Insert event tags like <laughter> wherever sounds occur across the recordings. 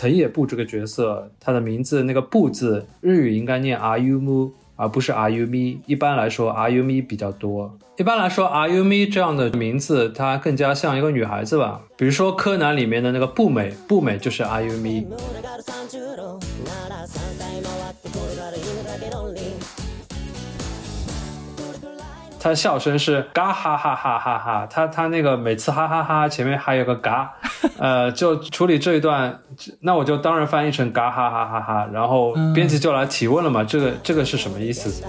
藤野部这个角色，他的名字那个部字日语应该念 Ayumu，而不是 Ayumi。一般来说，Ayumi 比较多。一般来说，Ayumi 这样的名字，它更加像一个女孩子吧。比如说柯南里面的那个步美，步美就是 Ayumi。他的笑声是嘎哈哈哈哈哈，他他那个每次哈哈哈前面还有个嘎，<laughs> 呃，就处理这一段，那我就当然翻译成嘎哈哈哈哈，然后编辑就来提问了嘛，这个这个是什么意思？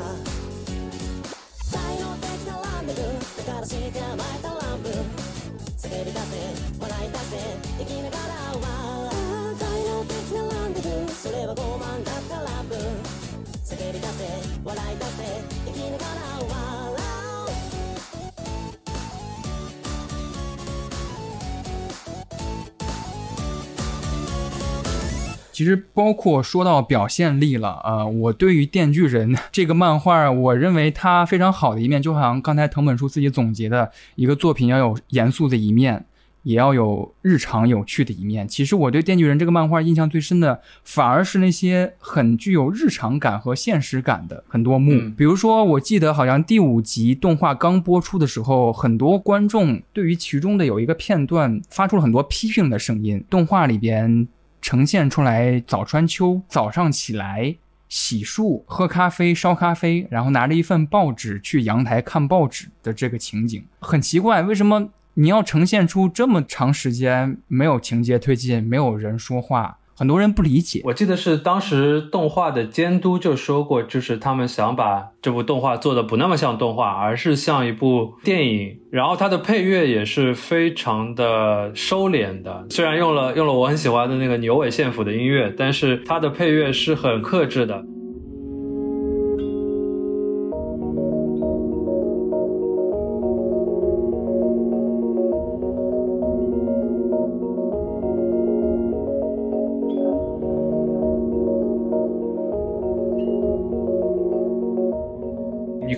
其实包括说到表现力了，呃，我对于《电锯人 <laughs>》这个漫画，我认为它非常好的一面，就好像刚才藤本树自己总结的一个作品，要有严肃的一面，也要有日常有趣的一面。其实我对《电锯人》这个漫画印象最深的，反而是那些很具有日常感和现实感的很多幕。比如说，我记得好像第五集动画刚播出的时候，很多观众对于其中的有一个片段发出了很多批评的声音。动画里边。呈现出来早川秋早上起来洗漱、喝咖啡、烧咖啡，然后拿着一份报纸去阳台看报纸的这个情景，很奇怪，为什么你要呈现出这么长时间没有情节推进、没有人说话？很多人不理解，我记得是当时动画的监督就说过，就是他们想把这部动画做的不那么像动画，而是像一部电影。然后它的配乐也是非常的收敛的，虽然用了用了我很喜欢的那个牛尾线谱的音乐，但是它的配乐是很克制的。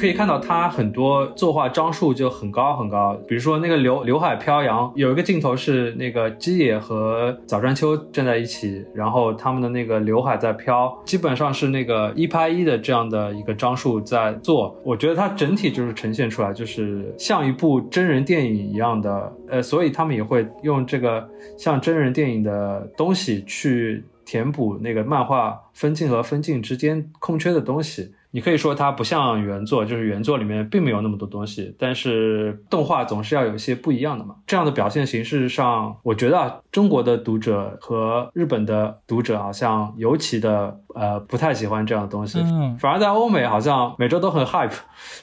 可以看到他很多作画张数就很高很高，比如说那个刘刘海飘扬，有一个镜头是那个基野和早川秋站在一起，然后他们的那个刘海在飘，基本上是那个一拍一的这样的一个张数在做。我觉得它整体就是呈现出来就是像一部真人电影一样的，呃，所以他们也会用这个像真人电影的东西去填补那个漫画分镜和分镜之间空缺的东西。你可以说它不像原作，就是原作里面并没有那么多东西，但是动画总是要有一些不一样的嘛。这样的表现形式上，我觉得啊中国的读者和日本的读者好像尤其的。呃，不太喜欢这样的东西，嗯反而在欧美好像每周都很 hype，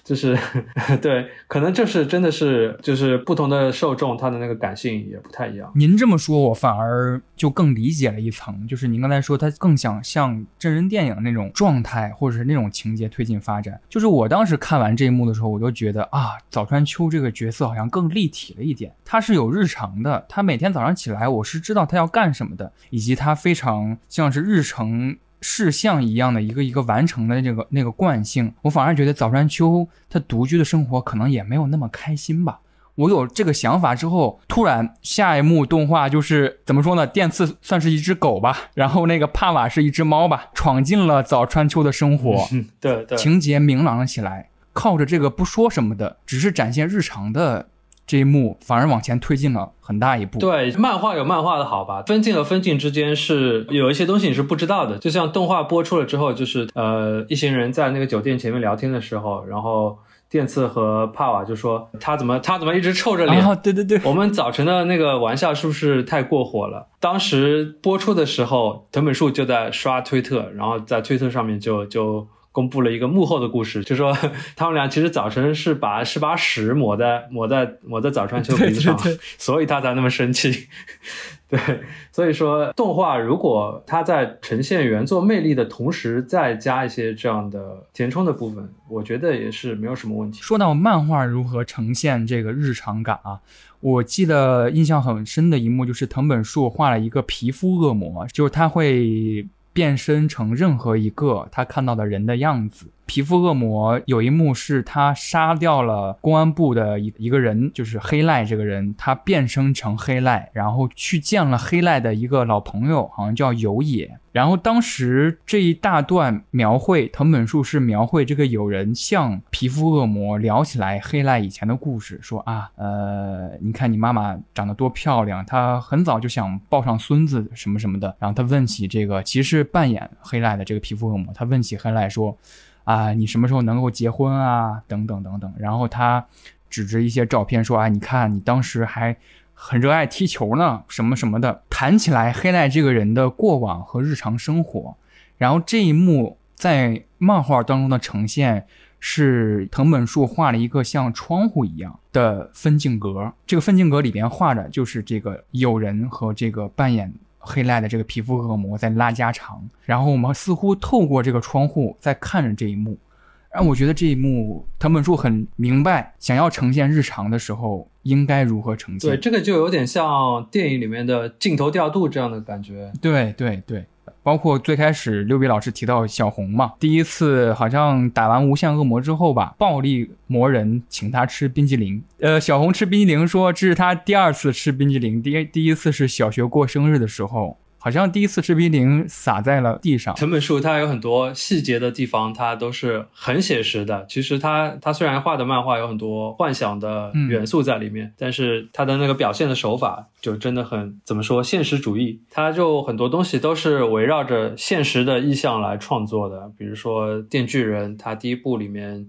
就是 <laughs> 对，可能就是真的是就是不同的受众，他的那个感性也不太一样。您这么说，我反而就更理解了一层，就是您刚才说他更想像真人电影那种状态，或者是那种情节推进发展。就是我当时看完这一幕的时候，我就觉得啊，早川秋这个角色好像更立体了一点，他是有日常的，他每天早上起来，我是知道他要干什么的，以及他非常像是日程。事项一样的一个一个完成的这个那个惯性，我反而觉得早川秋他独居的生活可能也没有那么开心吧。我有这个想法之后，突然下一幕动画就是怎么说呢？电次算是一只狗吧，然后那个帕瓦是一只猫吧，闯进了早川秋的生活，对对，情节明朗了起来，靠着这个不说什么的，只是展现日常的。这一幕反而往前推进了很大一步。对，漫画有漫画的好吧，分镜和分镜之间是有一些东西你是不知道的。就像动画播出了之后，就是呃，一行人在那个酒店前面聊天的时候，然后电次和帕瓦就说他怎么他怎么一直臭着脸？对对对，我们早晨的那个玩笑是不是太过火了？当时播出的时候，藤本树就在刷推特，然后在推特上面就就。公布了一个幕后的故事，就说 <laughs> 他们俩其实早晨是把是把屎抹在抹在抹在早川秋鼻子上，所以他才那么生气。<laughs> 对，所以说动画如果它在呈现原作魅力的同时，再加一些这样的填充的部分，我觉得也是没有什么问题。说到漫画如何呈现这个日常感啊，我记得印象很深的一幕就是藤本树画了一个皮肤恶魔，就是他会。变身成任何一个他看到的人的样子。皮肤恶魔有一幕是他杀掉了公安部的一一个人，就是黑赖这个人，他变身成黑赖，然后去见了黑赖的一个老朋友，好像叫有野。然后当时这一大段描绘，藤本树是描绘这个友人向皮肤恶魔聊起来黑赖以前的故事，说啊，呃，你看你妈妈长得多漂亮，她很早就想抱上孙子什么什么的。然后他问起这个，其实扮演黑赖的这个皮肤恶魔，他问起黑赖说。啊，你什么时候能够结婚啊？等等等等。然后他指着一些照片说：“啊，你看你当时还很热爱踢球呢，什么什么的。”谈起来黑赖这个人的过往和日常生活。然后这一幕在漫画当中的呈现是藤本树画了一个像窗户一样的分镜格，这个分镜格里边画着就是这个友人和这个扮演。黑赖的这个皮肤恶魔在拉家常，然后我们似乎透过这个窗户在看着这一幕，让我觉得这一幕藤本树很明白，想要呈现日常的时候应该如何呈现。对，这个就有点像电影里面的镜头调度这样的感觉。对对对。包括最开始六笔老师提到小红嘛，第一次好像打完无限恶魔之后吧，暴力魔人请他吃冰激凌。呃，小红吃冰激凌说这是他第二次吃冰激凌，第第一次是小学过生日的时候。好像第一次吃冰淇淋洒在了地上。藤本树他有很多细节的地方，他都是很写实的。其实他他虽然画的漫画有很多幻想的元素在里面，但是他的那个表现的手法就真的很怎么说现实主义。他就很多东西都是围绕着现实的意象来创作的。比如说《电锯人》，他第一部里面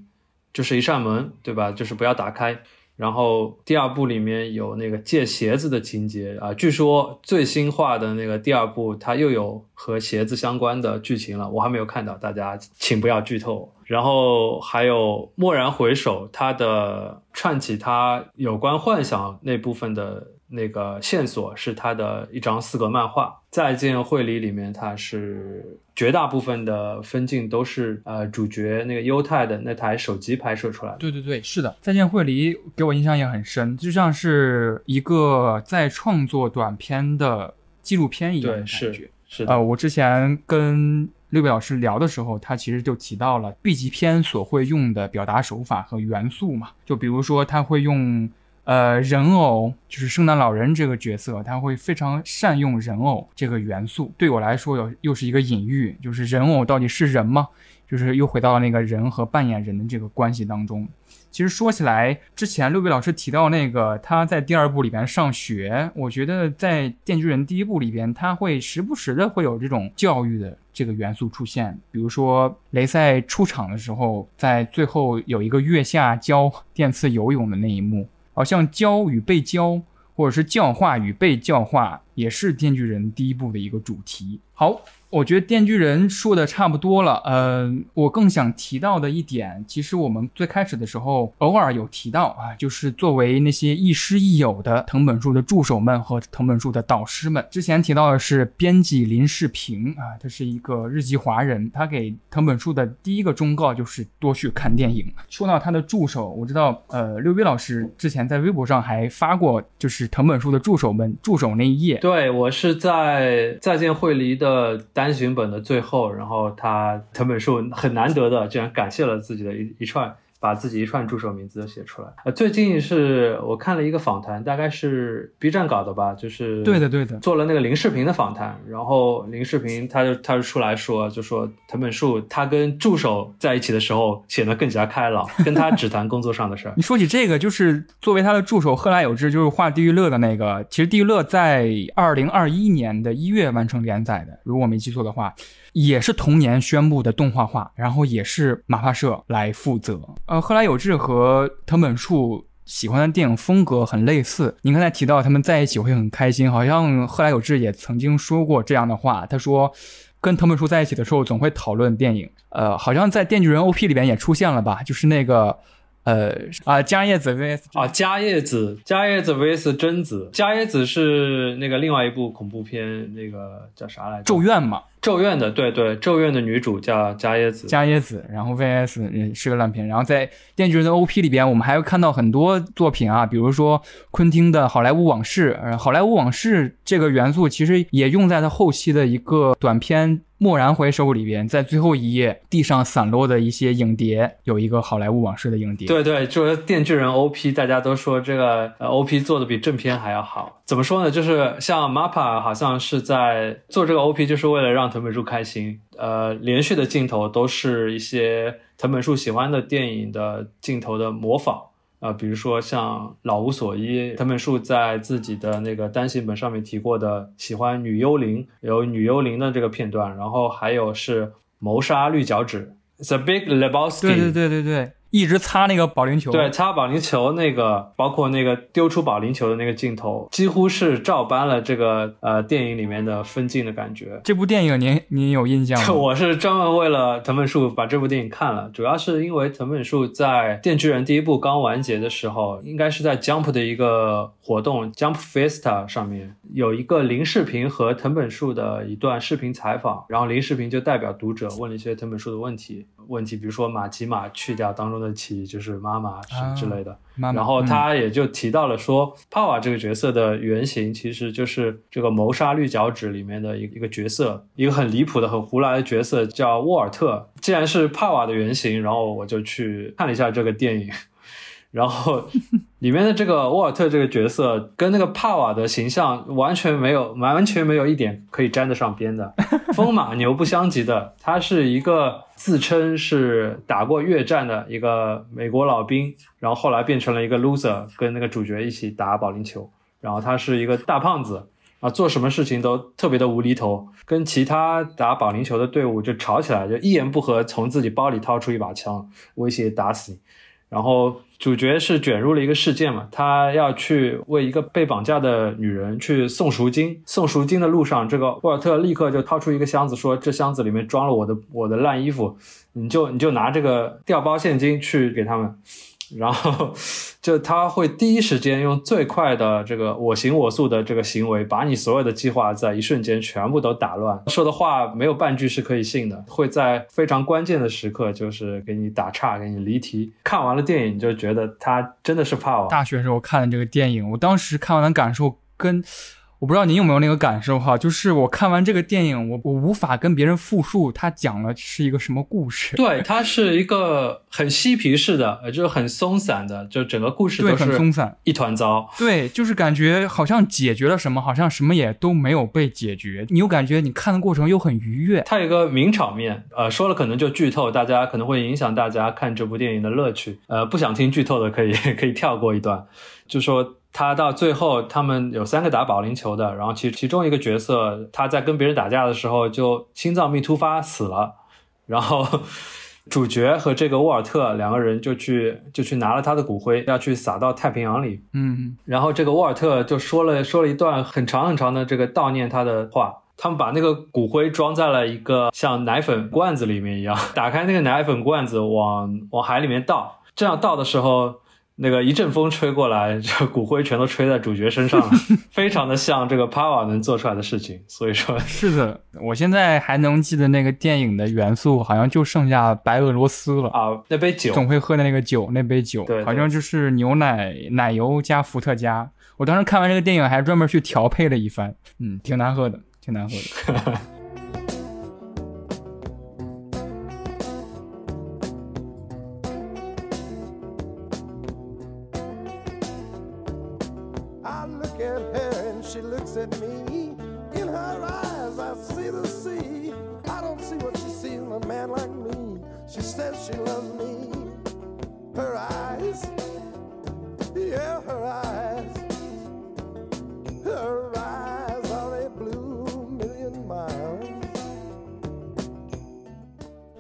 就是一扇门，对吧？就是不要打开。然后第二部里面有那个借鞋子的情节啊，据说最新画的那个第二部它又有和鞋子相关的剧情了，我还没有看到，大家请不要剧透。然后还有蓦然回首，它的串起它有关幻想那部分的。那个线索是他的一张四格漫画，《再见惠理》里面，它是绝大部分的分镜都是呃主角那个优太的那台手机拍摄出来的。对对对，是的，《再见惠理》给我印象也很深，就像是一个在创作短片的纪录片一样的感觉。是呃，我之前跟六位老师聊的时候，他其实就提到了 B 级片所会用的表达手法和元素嘛，就比如说他会用。呃，人偶就是圣诞老人这个角色，他会非常善用人偶这个元素。对我来说，有又是一个隐喻，就是人偶到底是人吗？就是又回到了那个人和扮演人的这个关系当中。其实说起来，之前六位老师提到那个他在第二部里边上学，我觉得在《电锯人》第一部里边，他会时不时的会有这种教育的这个元素出现。比如说雷赛出场的时候，在最后有一个月下教电次游泳的那一幕。好像教与被教，或者是教化与被教化，也是《电锯人》第一部的一个主题。好。我觉得《电锯人》说的差不多了，嗯，我更想提到的一点，其实我们最开始的时候偶尔有提到啊，就是作为那些亦师亦友的藤本树的助手们和藤本树的导师们，之前提到的是编辑林世平啊，他是一个日籍华人，他给藤本树的第一个忠告就是多去看电影。说到他的助手，我知道，呃，六威老师之前在微博上还发过，就是藤本树的助手们助手那一页。对对我是在再见惠梨的。单行本的最后，然后他藤本树很难得的，竟然感谢了自己的一一串。把自己一串助手名字都写出来。呃，最近是我看了一个访谈，大概是 B 站搞的吧，就是对的对的，做了那个林世平的访谈。然后林世平他就他就出来说，就说藤本树他跟助手在一起的时候显得更加开朗，跟他 <laughs> 只谈工作上的事儿。你说起这个，就是作为他的助手贺来有志，就是画地狱乐的那个。其实地狱乐在二零二一年的一月完成连载的，如果我没记错的话。也是同年宣布的动画化，然后也是马发社来负责。呃，贺来有志和藤本树喜欢的电影风格很类似。您刚才提到他们在一起会很开心，好像贺来有志也曾经说过这样的话。他说，跟藤本树在一起的时候总会讨论电影。呃，好像在《电锯人》OP 里边也出现了吧？就是那个。呃啊，加叶子 vs 啊，加叶子，加叶子 vs 贞子，加叶子是那个另外一部恐怖片，那个叫啥来着？咒怨嘛，咒怨的，对对，咒怨的女主叫加耶子，加耶子，然后 VS 嗯是个烂片，然后在《电锯人》的 OP 里边，我们还会看到很多作品啊，比如说昆汀的《好莱坞往事》，呃，《好莱坞往事》这个元素其实也用在他后期的一个短片。蓦然回首里边，在最后一页地上散落的一些影碟，有一个好莱坞往事的影碟。对对，就是《电锯人》OP，大家都说这个 OP 做的比正片还要好。怎么说呢？就是像 MAPA 好像是在做这个 OP，就是为了让藤本树开心。呃，连续的镜头都是一些藤本树喜欢的电影的镜头的模仿。啊，比如说像《老无所依》，藤本树在自己的那个单行本上面提过的，喜欢女幽灵，有女幽灵的这个片段，然后还有是《谋杀绿脚趾》，The Big Lebowski，对对对对对。一直擦那个保龄球，对，擦保龄球那个，包括那个丢出保龄球的那个镜头，几乎是照搬了这个呃电影里面的分镜的感觉。这部电影您您有印象吗？<laughs> 我是专门为了藤本树把这部电影看了，主要是因为藤本树在《电锯人》第一部刚完结的时候，应该是在 Jump 的一个活动 Jump Festa 上面有一个林世平和藤本树的一段视频采访，然后林世平就代表读者问了一些藤本树的问题，问题比如说马吉马去掉当中。的奇就是妈妈什么之类的，然后他也就提到了说，帕瓦这个角色的原型其实就是这个《谋杀绿脚趾》里面的一一个角色，一个很离谱的、很胡来的角色叫沃尔特。既然是帕瓦的原型，然后我就去看了一下这个电影。然后，里面的这个沃尔特这个角色跟那个帕瓦的形象完全没有完全没有一点可以沾得上边的，风马牛不相及的。他是一个自称是打过越战的一个美国老兵，然后后来变成了一个 loser，跟那个主角一起打保龄球。然后他是一个大胖子啊，做什么事情都特别的无厘头，跟其他打保龄球的队伍就吵起来，就一言不合从自己包里掏出一把枪，威胁打死你。然后主角是卷入了一个事件嘛，他要去为一个被绑架的女人去送赎金。送赎金的路上，这个沃尔特立刻就掏出一个箱子，说：“这箱子里面装了我的我的烂衣服，你就你就拿这个调包现金去给他们。”然后，就他会第一时间用最快的这个我行我素的这个行为，把你所有的计划在一瞬间全部都打乱。说的话没有半句是可以信的，会在非常关键的时刻就是给你打岔，给你离题。看完了电影就觉得他真的是怕我。大学时候看的这个电影，我当时看完的感受跟。我不知道您有没有那个感受哈，就是我看完这个电影，我我无法跟别人复述他讲了是一个什么故事。<laughs> 对，它是一个很嬉皮式的，就是很松散的，就整个故事都是松散，一团糟。对，就是感觉好像解决了什么，好像什么也都没有被解决。你又感觉你看的过程又很愉悦。它有一个名场面，呃，说了可能就剧透，大家可能会影响大家看这部电影的乐趣。呃，不想听剧透的可以 <laughs> 可以跳过一段，就说。他到最后，他们有三个打保龄球的，然后其其中一个角色，他在跟别人打架的时候就心脏病突发死了，然后主角和这个沃尔特两个人就去就去拿了他的骨灰，要去撒到太平洋里。嗯，然后这个沃尔特就说了说了一段很长很长的这个悼念他的话。他们把那个骨灰装在了一个像奶粉罐子里面一样，<laughs> 打开那个奶粉罐子往往海里面倒，这样倒的时候。那个一阵风吹过来，这骨灰全都吹在主角身上了，<laughs> 非常的像这个帕瓦能做出来的事情。所以说，是的，我现在还能记得那个电影的元素，好像就剩下白俄罗斯了啊。那杯酒，总会喝的那个酒，那杯酒，对，好像就是牛奶、奶油加伏特加。我当时看完这个电影，还专门去调配了一番，嗯，挺难喝的，挺难喝的。<laughs>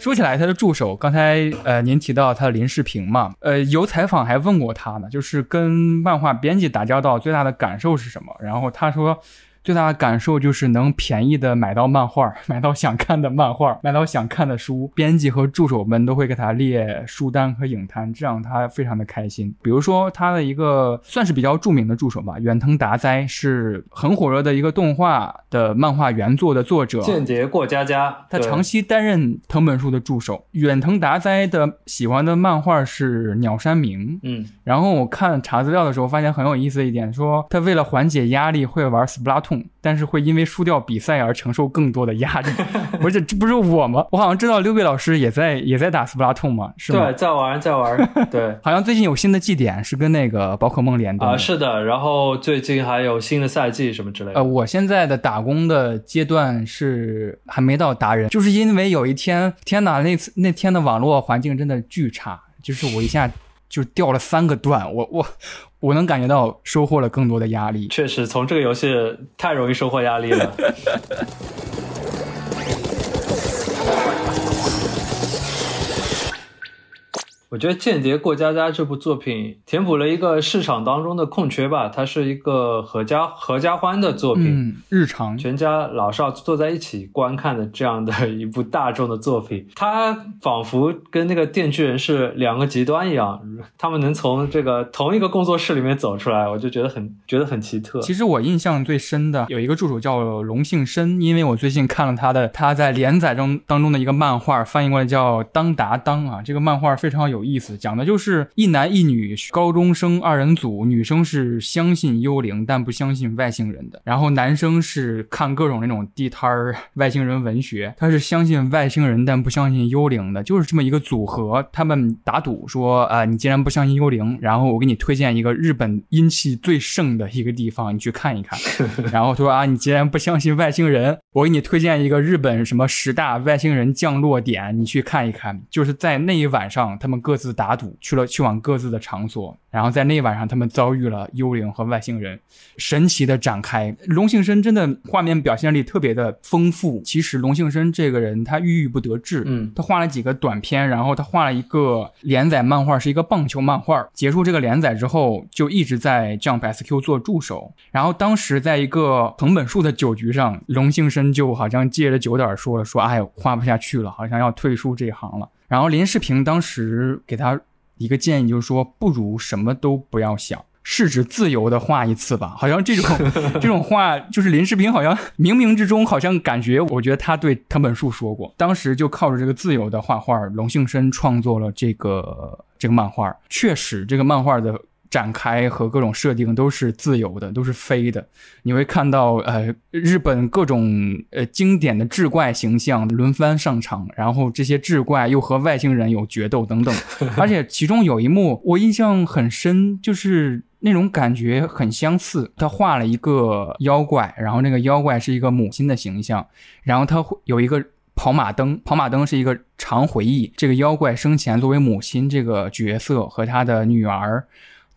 说起来，他的助手刚才呃，您提到他的林世平嘛，呃，有采访还问过他呢，就是跟漫画编辑打交道最大的感受是什么？然后他说，最大的感受就是能便宜的买到漫画，买到想看的漫画，买到想看的书。编辑和助手们都会给他列书单和影单，这让他非常的开心。比如说他的一个算是比较著名的助手吧，远藤达哉是很火热的一个动画的漫画原作的作者。间谍过家家，他长期担任藤本树的助手。远藤达哉的喜欢的漫画是鸟山明，嗯，然后我看查资料的时候发现很有意思的一点，说他为了缓解压力会玩 Splatoon。但是会因为输掉比赛而承受更多的压力，不是这不是我吗？我好像知道六位老师也在也在打斯普拉通嘛，是吗？对，在玩在玩，<laughs> 对，好像最近有新的祭典是跟那个宝可梦联动啊，是的，然后最近还有新的赛季什么之类的。呃，我现在的打工的阶段是还没到达人，就是因为有一天，天哪，那次那天的网络环境真的巨差，就是我一下就掉了三个段，我我。我能感觉到收获了更多的压力。确实，从这个游戏太容易收获压力了。<laughs> 我觉得《间谍过家家》这部作品填补了一个市场当中的空缺吧。它是一个合家合家欢的作品，日常全家老少坐在一起观看的这样的 <laughs> 一部大众的作品。它仿佛跟那个《电锯人》是两个极端一样，他们能从这个同一个工作室里面走出来，我就觉得很觉得很奇特。其实我印象最深的有一个助手叫龙幸生，因为我最近看了他的他在连载中当中的一个漫画，翻译过来叫《当达当》啊，这个漫画非常有。意思讲的就是一男一女高中生二人组，女生是相信幽灵但不相信外星人的，然后男生是看各种那种地摊儿外星人文学，他是相信外星人但不相信幽灵的，就是这么一个组合。他们打赌说啊，你既然不相信幽灵，然后我给你推荐一个日本阴气最盛的一个地方，你去看一看。<laughs> 然后他说啊，你既然不相信外星人，我给你推荐一个日本什么十大外星人降落点，你去看一看。就是在那一晚上，他们各。各自打赌去了，去往各自的场所，然后在那晚上，他们遭遇了幽灵和外星人，神奇的展开。龙幸生真的画面表现力特别的丰富。其实龙幸生这个人，他郁郁不得志，嗯，他画了几个短片，然后他画了一个连载漫画，是一个棒球漫画。结束这个连载之后，就一直在 Jump SQ 做助手。然后当时在一个藤本树的酒局上，龙幸生就好像借着酒胆说了，说哎，画不下去了，好像要退出这一行了。然后林世平当时给他一个建议，就是说不如什么都不要想，试着自由的画一次吧。好像这种 <laughs> 这种话，就是林世平好像冥冥之中好像感觉，我觉得他对藤本树说过。当时就靠着这个自由的画画，龙幸生创作了这个这个漫画。确实，这个漫画的。展开和各种设定都是自由的，都是飞的。你会看到，呃，日本各种呃经典的志怪形象轮番上场，然后这些志怪又和外星人有决斗等等。<laughs> 而且其中有一幕我印象很深，就是那种感觉很相似。他画了一个妖怪，然后那个妖怪是一个母亲的形象，然后他会有一个跑马灯，跑马灯是一个长回忆。这个妖怪生前作为母亲这个角色和他的女儿。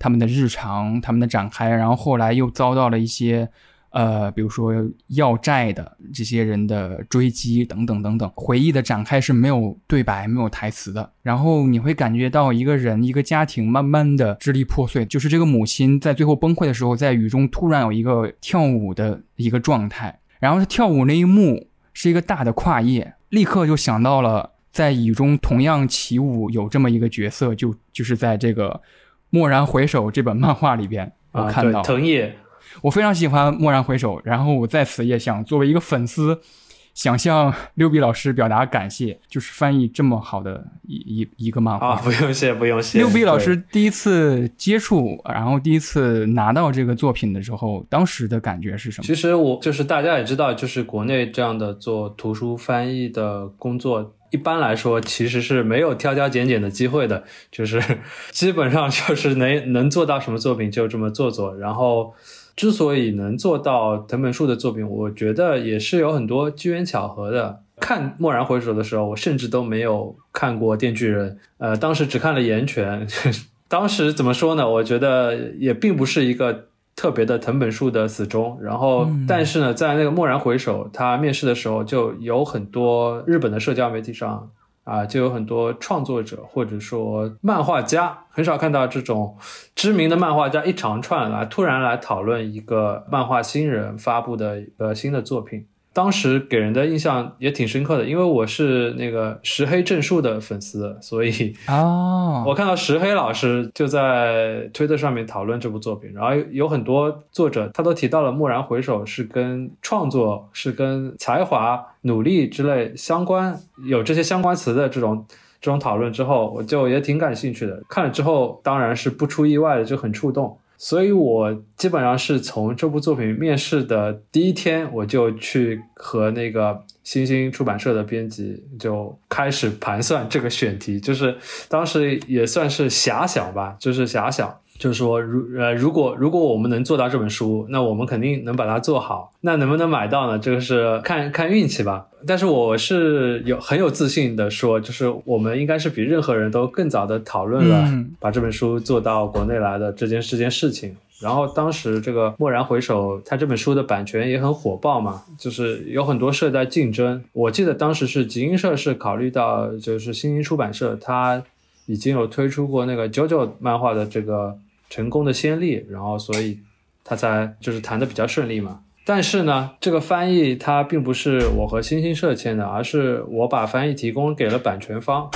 他们的日常，他们的展开，然后后来又遭到了一些，呃，比如说要债的这些人的追击等等等等。回忆的展开是没有对白、没有台词的，然后你会感觉到一个人、一个家庭慢慢的支离破碎。就是这个母亲在最后崩溃的时候，在雨中突然有一个跳舞的一个状态，然后他跳舞那一幕是一个大的跨页，立刻就想到了在雨中同样起舞有这么一个角色，就就是在这个。蓦然回首这本漫画里边，我看到藤野，我非常喜欢蓦然回首。然后我在此也想作为一个粉丝，想向六笔老师表达感谢，就是翻译这么好的一一一个漫画。啊，不用谢，不用谢。六笔老师第一次接触，然后第一次拿到这个作品的时候，当时的感觉是什么？其实我就是大家也知道，就是国内这样的做图书翻译的工作。一般来说，其实是没有挑挑拣拣的机会的，就是 <laughs> 基本上就是能能做到什么作品就这么做做。然后，之所以能做到藤本树的作品，我觉得也是有很多机缘巧合的。看《蓦然回首》的时候，我甚至都没有看过《电锯人》，呃，当时只看了《岩泉》。<laughs> 当时怎么说呢？我觉得也并不是一个。特别的藤本树的死忠，然后但是呢，在那个蓦然回首，他面试的时候就有很多日本的社交媒体上啊，就有很多创作者或者说漫画家，很少看到这种知名的漫画家一长串来突然来讨论一个漫画新人发布的一个新的作品。当时给人的印象也挺深刻的，因为我是那个石黑正树的粉丝，所以哦，我看到石黑老师就在推特上面讨论这部作品，然后有很多作者他都提到了蓦然回首是跟创作、是跟才华、努力之类相关，有这些相关词的这种这种讨论之后，我就也挺感兴趣的。看了之后，当然是不出意外的就很触动。所以，我基本上是从这部作品面试的第一天，我就去和那个新星出版社的编辑就开始盘算这个选题，就是当时也算是遐想吧，就是遐想。就是说，如呃，如果如果我们能做到这本书，那我们肯定能把它做好。那能不能买到呢？这个是看看运气吧。但是我是有很有自信的说，就是我们应该是比任何人都更早的讨论了把这本书做到国内来的这件这件事情。然后当时这个蓦然回首，它这本书的版权也很火爆嘛，就是有很多社在竞争。我记得当时是集英社是考虑到，就是新星出版社它已经有推出过那个 JoJo 漫画的这个。成功的先例，然后所以他才就是谈的比较顺利嘛。但是呢，这个翻译它并不是我和星星社签的，而是我把翻译提供给了版权方。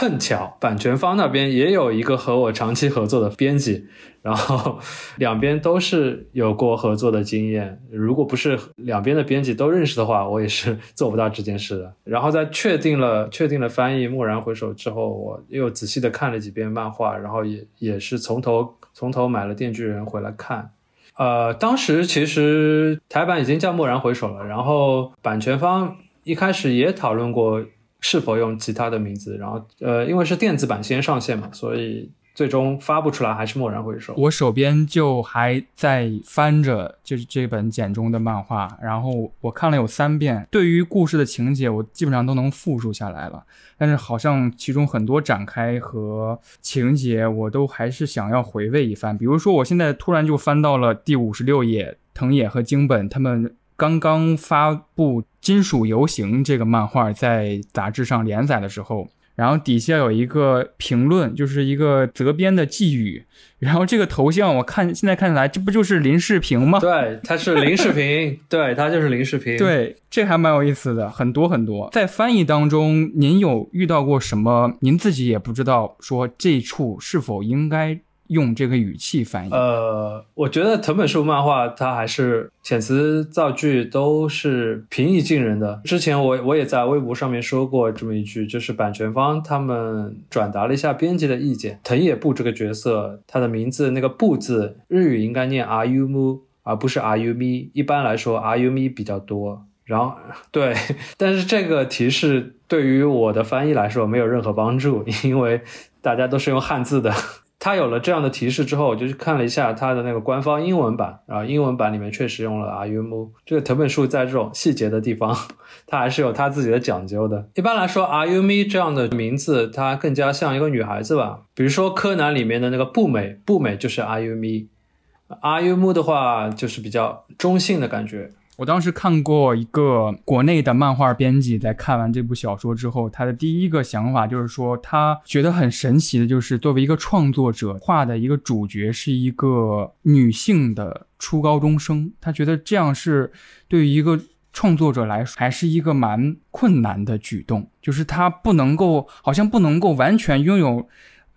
碰巧版权方那边也有一个和我长期合作的编辑，然后两边都是有过合作的经验。如果不是两边的编辑都认识的话，我也是做不到这件事的。然后在确定了确定了翻译《蓦然回首》之后，我又仔细的看了几遍漫画，然后也也是从头从头买了《电锯人》回来看。呃，当时其实台版已经叫《蓦然回首》了，然后版权方一开始也讨论过。是否用其他的名字？然后，呃，因为是电子版先上线嘛，所以最终发布出来还是蓦然回首。我手边就还在翻着，就是这本简中的漫画，然后我看了有三遍。对于故事的情节，我基本上都能复述下来了，但是好像其中很多展开和情节，我都还是想要回味一番。比如说，我现在突然就翻到了第五十六页，藤野和京本他们。刚刚发布《金属游行》这个漫画在杂志上连载的时候，然后底下有一个评论，就是一个责编的寄语，<laughs> 然后这个头像我看现在看起来，这不就是林世平吗？<laughs> 对，他是林世平，对他就是林世平。<laughs> 对，这还蛮有意思的，很多很多。在翻译当中，您有遇到过什么？您自己也不知道说这处是否应该。用这个语气翻译，呃，我觉得藤本树漫画它还是遣词造句都是平易近人的。之前我我也在微博上面说过这么一句，就是版权方他们转达了一下编辑的意见。藤野部这个角色，他的名字那个部字日语应该念 Are you mu，而不是 Are you me。一般来说 Are you me 比较多。然后对，但是这个提示对于我的翻译来说没有任何帮助，因为大家都是用汉字的。他有了这样的提示之后，我就去看了一下他的那个官方英文版，然后英文版里面确实用了 Are you mo？这个藤本树在这种细节的地方，<laughs> 他还是有他自己的讲究的。一般来说，Are you me 这样的名字，它更加像一个女孩子吧。比如说柯南里面的那个步美，步美就是 Are you me？Are you mo 的话，就是比较中性的感觉。我当时看过一个国内的漫画编辑，在看完这部小说之后，他的第一个想法就是说，他觉得很神奇的，就是作为一个创作者画的一个主角是一个女性的初高中生，他觉得这样是对于一个创作者来说，还是一个蛮困难的举动，就是他不能够，好像不能够完全拥有。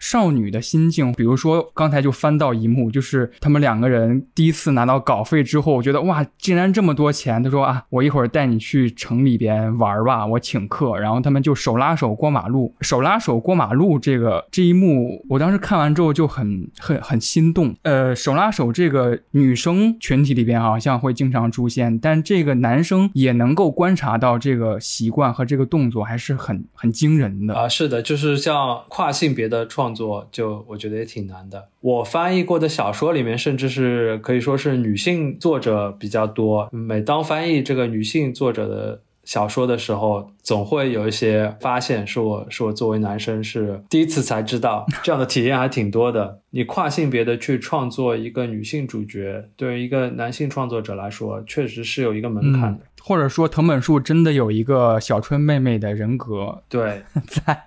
少女的心境，比如说刚才就翻到一幕，就是他们两个人第一次拿到稿费之后，我觉得哇，竟然这么多钱。他说啊，我一会儿带你去城里边玩吧，我请客。然后他们就手拉手过马路，手拉手过马路这个这一幕，我当时看完之后就很很很心动。呃，手拉手这个女生群体里边好像会经常出现，但这个男生也能够观察到这个习惯和这个动作还是很很惊人的啊。是的，就是像跨性别的创。作就我觉得也挺难的。我翻译过的小说里面，甚至是可以说是女性作者比较多。每当翻译这个女性作者的小说的时候，总会有一些发现，是我是我作为男生是第一次才知道，这样的体验还挺多的。你跨性别的去创作一个女性主角，对于一个男性创作者来说，确实是有一个门槛的。或者说藤本树真的有一个小春妹妹的人格对 <laughs> 在，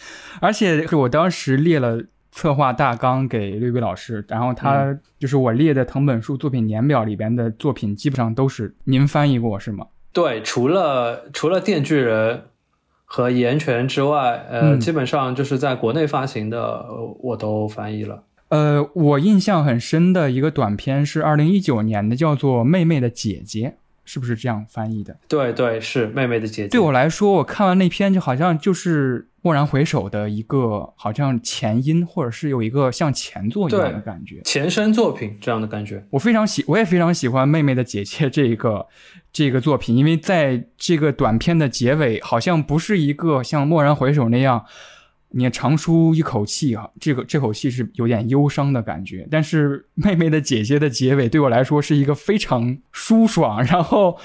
<laughs> 而且是我当时列了策划大纲给绿绿老师，然后他就是我列的藤本树作品年表里边的作品，基本上都是您翻译过是吗？对，除了除了《电锯人》和《岩泉》之外，呃，嗯基本上就是在国内发行的，呃我都翻译了。呃，我印象很深的一个短片是二零一九年的，叫做《妹妹的姐姐》，是不是这样翻译的？对对，是妹妹的姐姐。对我来说，我看完那篇就好像就是《蓦然回首》的一个好像前因，或者是有一个像前作一样的感觉。前身作品这样的感觉。我非常喜，我也非常喜欢《妹妹的姐姐》这个这个作品，因为在这个短片的结尾，好像不是一个像《蓦然回首》那样，你长舒一口气啊，这个这口气是有点忧伤的感觉。但是《妹妹的姐姐》的结尾对我来说是一个非常舒爽，然后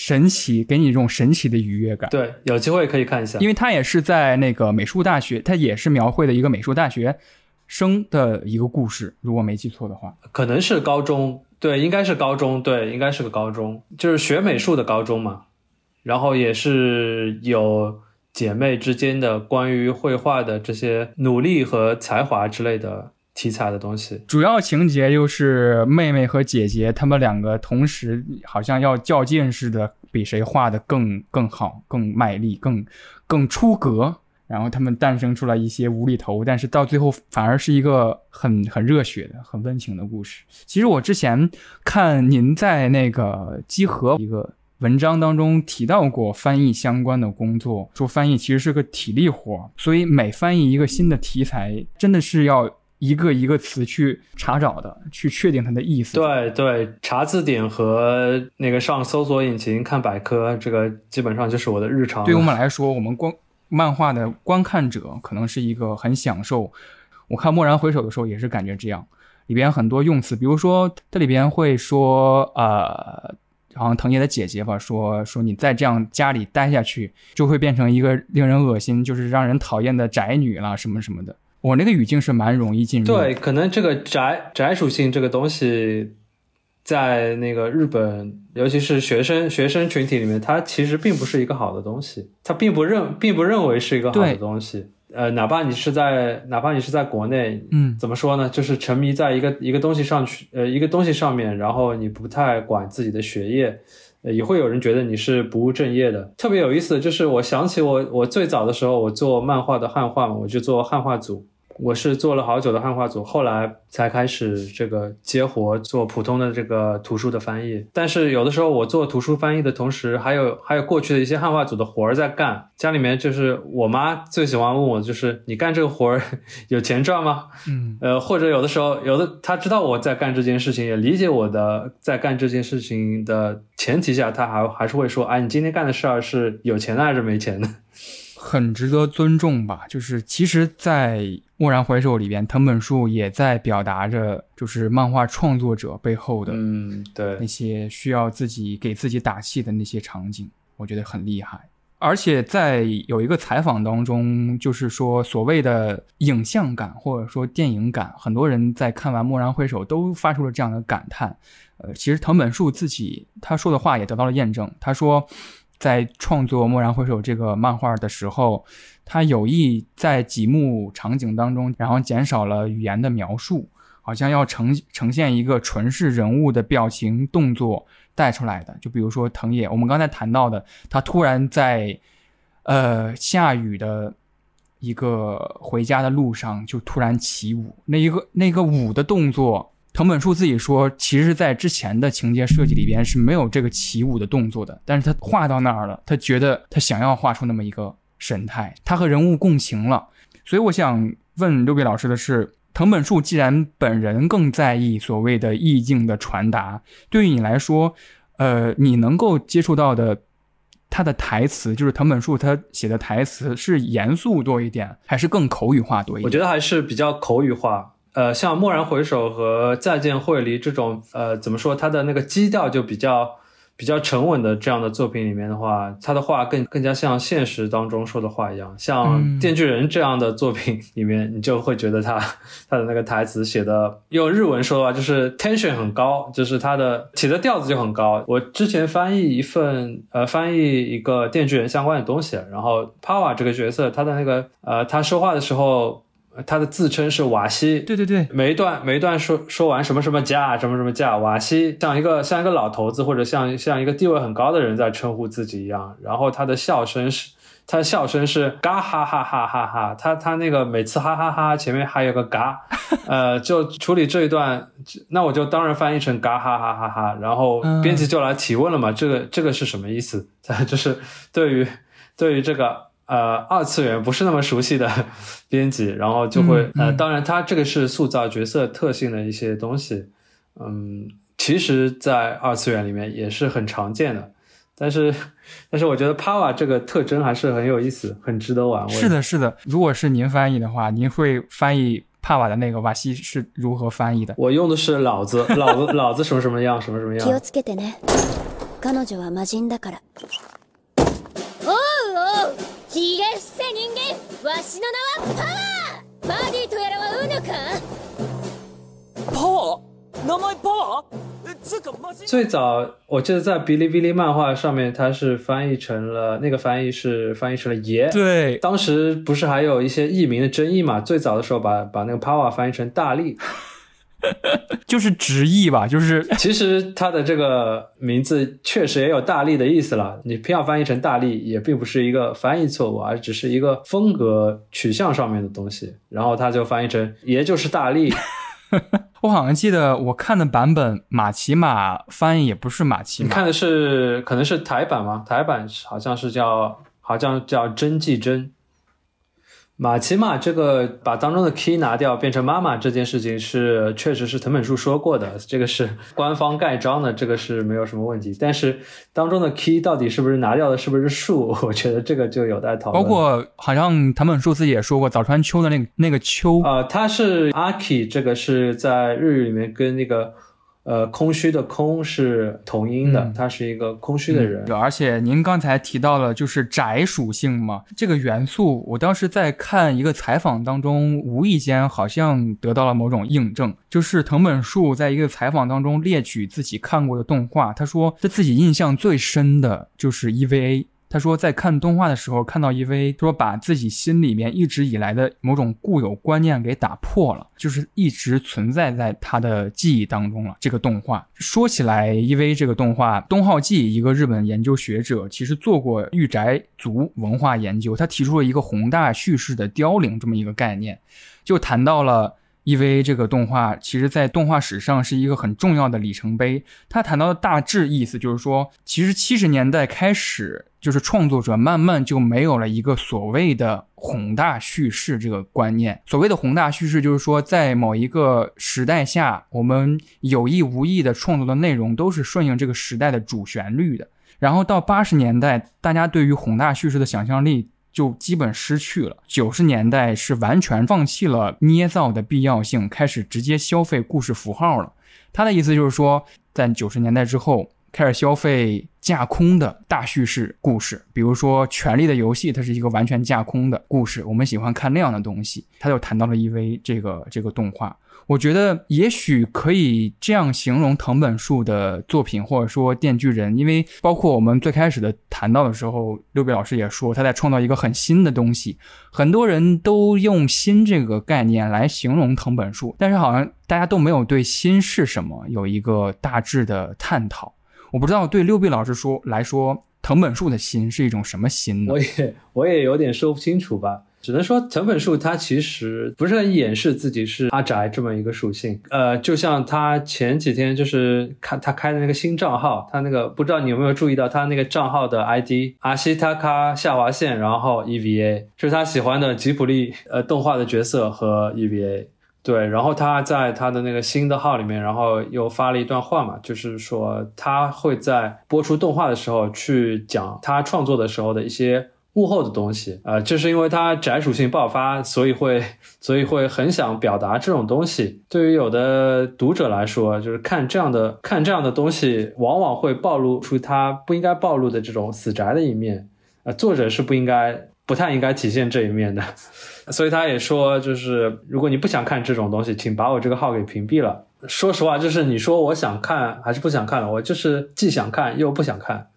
神奇，给你一种神奇的愉悦感。对，有机会可以看一下。因为它也是在那个美术大学，它也是描绘的一个美术大学生的一个故事，如果没记错的话。可能是高中，对，应该是高中，对，应该是个高中，就是学美术的高中嘛。然后也是有姐妹之间的关于绘画的这些努力和才华之类的题材的东西。主要情节就是妹妹和姐姐她们两个同时好像要较劲似的，比谁画的更更好、更卖力、更更出格。然后他们诞生出来一些无厘头，但是到最后反而是一个很很热血的、很温情的故事。其实我之前看您在那个集合一个文章当中提到过翻译相关的工作，说翻译其实是个体力活，所以每翻译一个新的题材，真的是要一个一个词去查找的，去确定它的意思。对对，查字典和那个上搜索引擎看百科，这个基本上就是我的日常。对于我们来说，我们观漫画的观看者可能是一个很享受。我看《蓦然回首》的时候也是感觉这样，里边很多用词，比如说这里边会说，呃，好像藤野的姐姐吧，说说你再这样家里待下去，就会变成一个令人恶心，就是让人讨厌的宅女啦，什么什么的。我那个语境是蛮容易进入的。对，可能这个宅宅属性这个东西，在那个日本，尤其是学生学生群体里面，它其实并不是一个好的东西，它并不认并不认为是一个好的东西。呃，哪怕你是在哪怕你是在国内，嗯，怎么说呢？就是沉迷在一个一个东西上去，呃，一个东西上面，然后你不太管自己的学业，呃，也会有人觉得你是不务正业的。特别有意思的就是，我想起我我最早的时候，我做漫画的汉化嘛，我就做汉化组，我是做了好久的汉化组，后来才开始这个接活做普通的这个图书的翻译。但是有的时候我做图书翻译的同时，还有还有过去的一些汉化组的活儿在干。家里面就是我妈最喜欢问我，就是你干这个活儿有钱赚吗？嗯，呃，或者有的时候，有的她知道我在干这件事情，也理解我的在干这件事情的前提下，她还还是会说，哎，你今天干的事儿是有钱的还是没钱的？<laughs> 很值得尊重吧。就是其实，在《蓦然回首》里边，藤本树也在表达着，就是漫画创作者背后的嗯，那，些需要自己给自己打气的那些场景，我觉得很厉害。而且在有一个采访当中，就是说所谓的影像感或者说电影感，很多人在看完《蓦然回首》都发出了这样的感叹。呃，其实藤本树自己他说的话也得到了验证。他说，在创作《蓦然回首》这个漫画的时候，他有意在几幕场景当中，然后减少了语言的描述，好像要呈呈现一个纯是人物的表情动作带出来的。就比如说藤野，我们刚才谈到的，他突然在呃下雨的一个回家的路上就突然起舞，那一个那个舞的动作，藤本树自己说，其实在之前的情节设计里边是没有这个起舞的动作的，但是他画到那儿了，他觉得他想要画出那么一个神态，他和人物共情了。所以我想问六位老师的是，藤本树既然本人更在意所谓的意境的传达，对于你来说，呃，你能够接触到的他的台词，就是藤本树他写的台词是严肃多一点，还是更口语化多一点？我觉得还是比较口语化。呃，像《蓦然回首》和《再见惠梨》这种，呃，怎么说，它的那个基调就比较比较沉稳的这样的作品里面的话，他的话更更加像现实当中说的话一样。像《电锯人》这样的作品里面，你就会觉得他他的那个台词写的，用日文说的话就是 tension 很高，就是他的起的调子就很高。我之前翻译一份呃翻译一个《电锯人》相关的东西，然后 Power 这个角色他的那个呃他说话的时候。他的自称是瓦西，对对对，每一段每一段说说完什么什么家，什么什么家，瓦西像一个像一个老头子或者像像一个地位很高的人在称呼自己一样。然后他的笑声是，他的笑声是嘎哈哈哈哈哈，他他那个每次哈哈哈前面还有个嘎，<laughs> 呃，就处理这一段，那我就当然翻译成嘎哈哈哈哈。然后编辑就来提问了嘛，这个这个是什么意思？<laughs> 就是对于对于这个。呃，二次元不是那么熟悉的 <laughs> 编辑，然后就会呃，当然，他这个是塑造角色特性的一些东西，嗯，其实，在二次元里面也是很常见的，但是，但是我觉得 Power 这个特征还是很有意思，很值得玩味。是的，是的。如果是您翻译的话，您会翻译帕瓦的那个瓦西是如何翻译的？我用的是老子，老子，老子什么什么样，什么什么样。わしの名はパワーバディとやらはうぬかパワー名前パワー最早我记得在哔哩哔哩漫画上面，它是翻译成了那个翻译是翻译成了爷。对，当时不是还有一些译名的争议嘛？最早的时候把把那个 power 翻译成大力。 <laughs> 就是直译吧，就是其实它的这个名字确实也有大力的意思了。你偏要翻译成大力，也并不是一个翻译错误，而只是一个风格取向上面的东西。然后他就翻译成爷就是大力。<laughs> <laughs> 我好像记得我看的版本，马奇马翻译也不是马奇马，你看的是可能是台版吗？台版好像是叫好像叫真纪真。马奇马这个把当中的 key 拿掉变成妈妈这件事情是确实是藤本树说过的，这个是官方盖章的，这个是没有什么问题。但是当中的 key 到底是不是拿掉的，是不是树？<laughs> 我觉得这个就有待讨论。包括好像藤本树自己也说过，早川秋的那个那个秋啊，他是阿 k 这个是在日语里面跟那个。呃，空虚的空是同音的，他是一个空虚的人。而且您刚才提到了就是宅属性嘛，这个元素，我当时在看一个采访当中，无意间好像得到了某种印证，就是藤本树在一个采访当中列举自己看过的动画，他说他自己印象最深的就是 EVA。他说，在看动画的时候看到 EV，说把自己心里面一直以来的某种固有观念给打破了，就是一直存在在他的记忆当中了。这个动画说起来，EV 这个动画，东浩纪一个日本研究学者其实做过御宅族文化研究，他提出了一个宏大叙事的凋零这么一个概念，就谈到了。EVA 这个动画，其实在动画史上是一个很重要的里程碑。他谈到的大致意思就是说，其实七十年代开始，就是创作者慢慢就没有了一个所谓的宏大叙事这个观念。所谓的宏大叙事，就是说在某一个时代下，我们有意无意的创作的内容都是顺应这个时代的主旋律的。然后到八十年代，大家对于宏大叙事的想象力。就基本失去了。九十年代是完全放弃了捏造的必要性，开始直接消费故事符号了。他的意思就是说，在九十年代之后，开始消费架空的大叙事故事，比如说《权力的游戏》，它是一个完全架空的故事，我们喜欢看那样的东西。他就谈到了 EV 这个这个动画。我觉得也许可以这样形容藤本树的作品，或者说《电锯人》，因为包括我们最开始的谈到的时候，六贝老师也说他在创造一个很新的东西。很多人都用“新”这个概念来形容藤本树，但是好像大家都没有对“新”是什么有一个大致的探讨。我不知道对六 B 老师说来说，藤本树的“新”是一种什么“新”呢？我也我也有点说不清楚吧。只能说藤本树他其实不是很掩饰自己是阿宅这么一个属性，呃，就像他前几天就是看他开的那个新账号，他那个不知道你有没有注意到他那个账号的 ID 阿西塔卡下划线，然后 EVA 是他喜欢的吉卜力呃动画的角色和 EVA，对，然后他在他的那个新的号里面，然后又发了一段话嘛，就是说他会在播出动画的时候去讲他创作的时候的一些。幕后的东西，呃，就是因为他宅属性爆发，所以会，<laughs> 所以会很想表达这种东西。对于有的读者来说，就是看这样的看这样的东西，往往会暴露出他不应该暴露的这种死宅的一面。呃，作者是不应该，不太应该体现这一面的。<laughs> 所以他也说，就是如果你不想看这种东西，请把我这个号给屏蔽了。说实话，就是你说我想看还是不想看了，我就是既想看又不想看。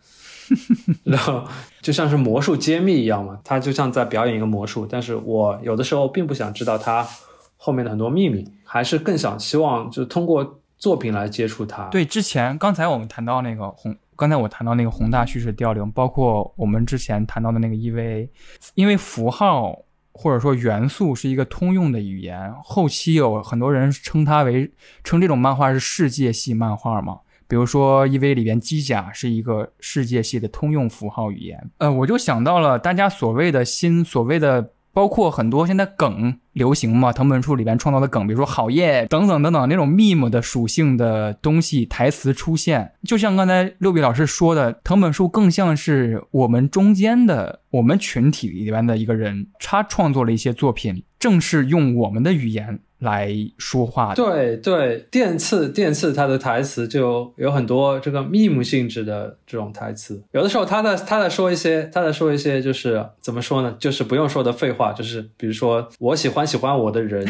<laughs> 然后就像是魔术揭秘一样嘛，他就像在表演一个魔术，但是我有的时候并不想知道他后面的很多秘密，还是更想希望就通过作品来接触他。对，之前刚才我们谈到那个红，刚才我谈到那个宏大叙事调零，包括我们之前谈到的那个 EVA，因为符号或者说元素是一个通用的语言，后期有很多人称它为称这种漫画是世界系漫画嘛。比如说 EVA 里边机甲是一个世界系的通用符号语言。呃，我就想到了大家所谓的新所谓的，包括很多现在梗流行嘛，藤本树里边创造的梗，比如说好耶等等等等那种 meme 的属性的东西，台词出现，就像刚才六比老师说的，藤本树更像是我们中间的我们群体里边的一个人，他创作了一些作品，正是用我们的语言。来说话，对对，电次电次他的台词就有很多这个 meme 性质的这种台词，有的时候他在他在说一些他在说一些就是怎么说呢，就是不用说的废话，就是比如说我喜欢喜欢我的人，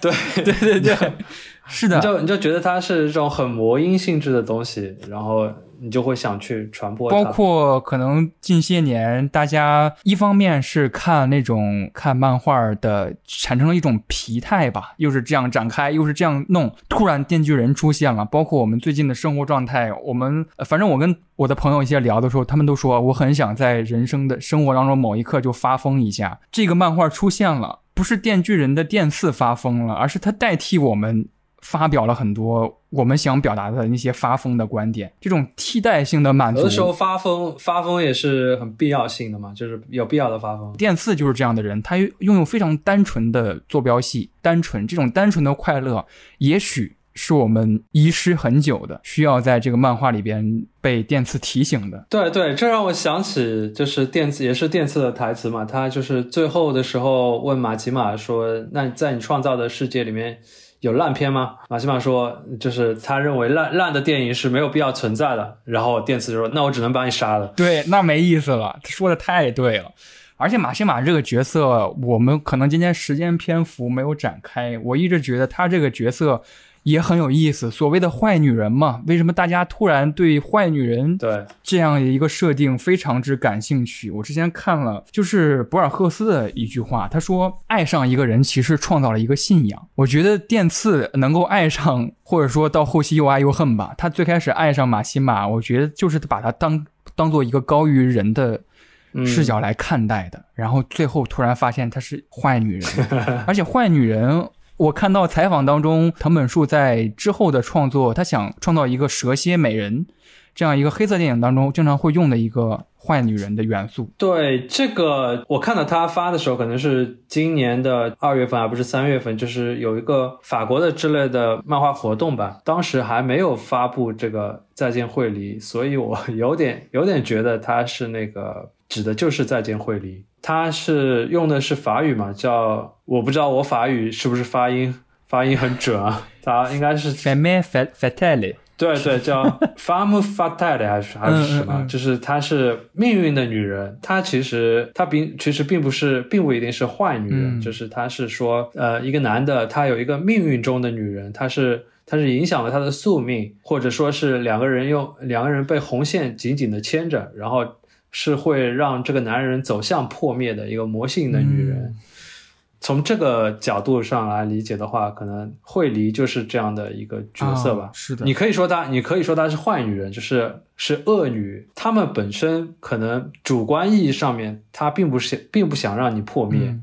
对对对对，<laughs> 是的，你就你就觉得它是这种很魔音性质的东西，然后。你就会想去传播，包括可能近些年大家一方面是看那种看漫画的，产生了一种疲态吧，又是这样展开，又是这样弄，突然电锯人出现了。包括我们最近的生活状态，我们反正我跟我的朋友一些聊的时候，他们都说我很想在人生的生活当中某一刻就发疯一下。这个漫画出现了，不是电锯人的电刺发疯了，而是他代替我们。发表了很多我们想表达的那些发疯的观点，这种替代性的满足。有的时候发疯，发疯也是很必要性的嘛，就是有必要的发疯。电刺就是这样的人，他拥有非常单纯的坐标系，单纯这种单纯的快乐，也许是我们遗失很久的，需要在这个漫画里边被电次提醒的。对对，这让我想起就是电次也是电次的台词嘛，他就是最后的时候问马奇马说：“那在你创造的世界里面。”有烂片吗？马奇马说，就是他认为烂烂的电影是没有必要存在的。然后电次就说：“那我只能把你杀了。”对，那没意思了。他说的太对了。而且马西马这个角色，我们可能今天时间篇幅没有展开。我一直觉得他这个角色。也很有意思，所谓的坏女人嘛，为什么大家突然对坏女人对这样一个设定非常之感兴趣？我之前看了，就是博尔赫斯的一句话，他说：“爱上一个人其实创造了一个信仰。”我觉得电次能够爱上，或者说到后期又爱又恨吧。他最开始爱上马西玛，我觉得就是把他当当做一个高于人的视角来看待的，然后最后突然发现她是坏女人，<laughs> 而且坏女人。我看到采访当中，藤本树在之后的创作，他想创造一个蛇蝎美人，这样一个黑色电影当中经常会用的一个坏女人的元素。对这个，我看到他发的时候，可能是今年的二月份，而不是三月份，就是有一个法国的之类的漫画活动吧。当时还没有发布这个再见惠梨，所以我有点有点觉得他是那个指的就是再见惠梨。他是用的是法语嘛？叫我不知道我法语是不是发音发音很准啊？他应该是 <laughs> femme fatale，对对，叫 <laughs> femme fatale 还是还是什么？就是她是命运的女人。她其实她并其实并不是，并不一定是坏女人。就是她是说，呃，一个男的他有一个命运中的女人，他是他是影响了他的宿命，或者说是两个人用两个人被红线紧紧的牵着，然后。是会让这个男人走向破灭的一个魔性的女人。从这个角度上来理解的话，可能惠梨就是这样的一个角色吧。是的，你可以说她，你可以说她是坏女人，就是是恶女。她们本身可能主观意义上面，她并不是并不想让你破灭，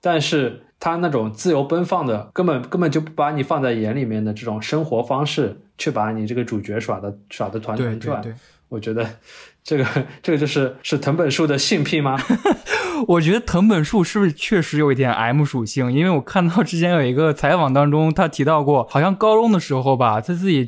但是她那种自由奔放的，根本根本就不把你放在眼里面的这种生活方式，却把你这个主角耍的耍的团团转。我觉得。这个这个就是是藤本树的性癖吗？<laughs> 我觉得藤本树是不是确实有一点 M 属性？因为我看到之前有一个采访当中，他提到过，好像高中的时候吧，他自己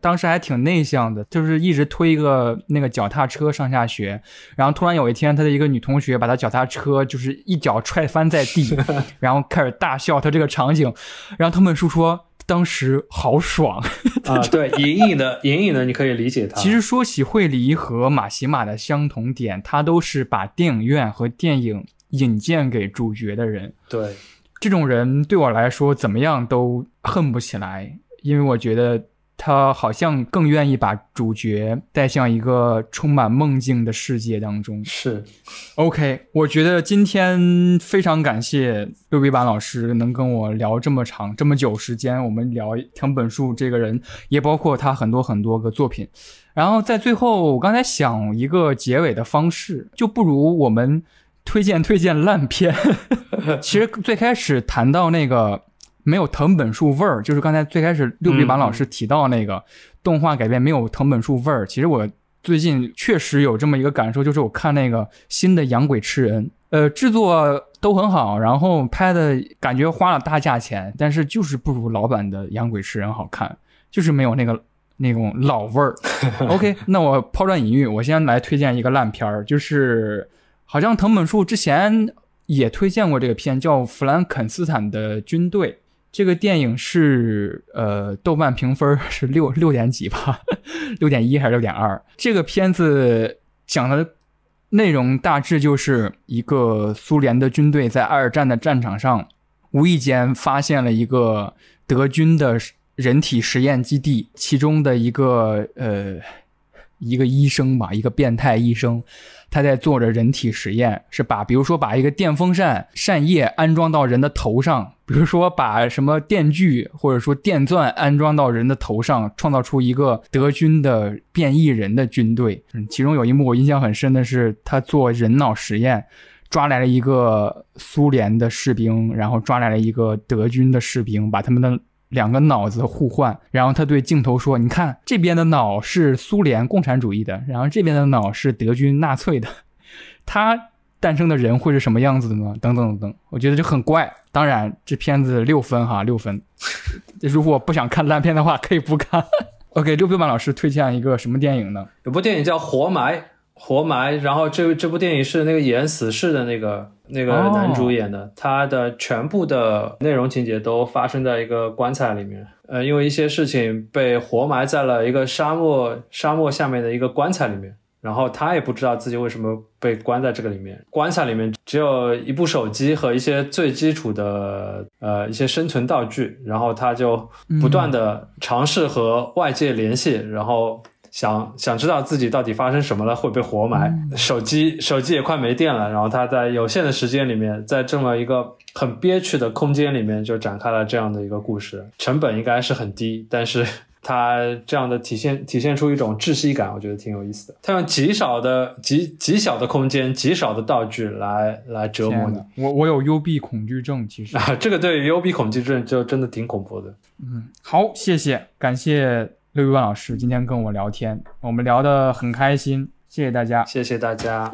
当时还挺内向的，就是一直推一个那个脚踏车上下学。然后突然有一天，他的一个女同学把他脚踏车就是一脚踹翻在地，<laughs> 然后开始大笑。他这个场景，然后藤本树说。当时好爽 <laughs> 啊！对，隐隐的，隐隐的，你可以理解他。其实说起惠梨和马西马的相同点，他都是把电影院和电影引荐给主角的人。对，这种人对我来说怎么样都恨不起来，因为我觉得。他好像更愿意把主角带向一个充满梦境的世界当中。是，OK，我觉得今天非常感谢六比板老师能跟我聊这么长这么久时间，我们聊藤本树这个人，也包括他很多很多个作品。然后在最后，我刚才想一个结尾的方式，就不如我们推荐推荐烂片。<laughs> 其实最开始谈到那个。没有藤本树味儿，就是刚才最开始六比板老师提到那个动画改编没有藤本树味儿。其实我最近确实有这么一个感受，就是我看那个新的《养鬼吃人》，呃，制作都很好，然后拍的感觉花了大价钱，但是就是不如老版的《养鬼吃人》好看，就是没有那个那种老味儿。<laughs> OK，那我抛砖引玉，我先来推荐一个烂片儿，就是好像藤本树之前也推荐过这个片，叫《弗兰肯斯坦的军队》。这个电影是呃，豆瓣评分是六六点几吧，六点一还是六点二？这个片子讲的内容大致就是一个苏联的军队在二战的战场上，无意间发现了一个德军的人体实验基地，其中的一个呃一个医生吧，一个变态医生。他在做着人体实验，是把比如说把一个电风扇扇叶安装到人的头上，比如说把什么电锯或者说电钻安装到人的头上，创造出一个德军的变异人的军队。嗯，其中有一幕我印象很深的是，他做人脑实验，抓来了一个苏联的士兵，然后抓来了一个德军的士兵，把他们的。两个脑子互换，然后他对镜头说：“你看，这边的脑是苏联共产主义的，然后这边的脑是德军纳粹的。他诞生的人会是什么样子的呢？等等等等，我觉得就很怪。当然，这片子六分哈，六分。<laughs> 如果不想看烂片的话，可以不看。OK，六分版老师推荐一个什么电影呢？有部电影叫《活埋》。活埋，然后这这部电影是那个演死侍的那个那个男主演的，他的全部的内容情节都发生在一个棺材里面，呃，因为一些事情被活埋在了一个沙漠沙漠下面的一个棺材里面，然后他也不知道自己为什么被关在这个里面，棺材里面只有一部手机和一些最基础的呃一些生存道具，然后他就不断的尝试和外界联系，然后。想想知道自己到底发生什么了，会被活埋。手机手机也快没电了，然后他在有限的时间里面，在这么一个很憋屈的空间里面，就展开了这样的一个故事。成本应该是很低，但是他这样的体现体现出一种窒息感，我觉得挺有意思的。他用极少的极极小的空间、极少的道具来来折磨你。我我有幽闭恐惧症，其实啊，这个对于幽闭恐惧症就真的挺恐怖的。嗯，好，谢谢，感谢。六一万老师今天跟我聊天，我们聊得很开心，谢谢大家，谢谢大家。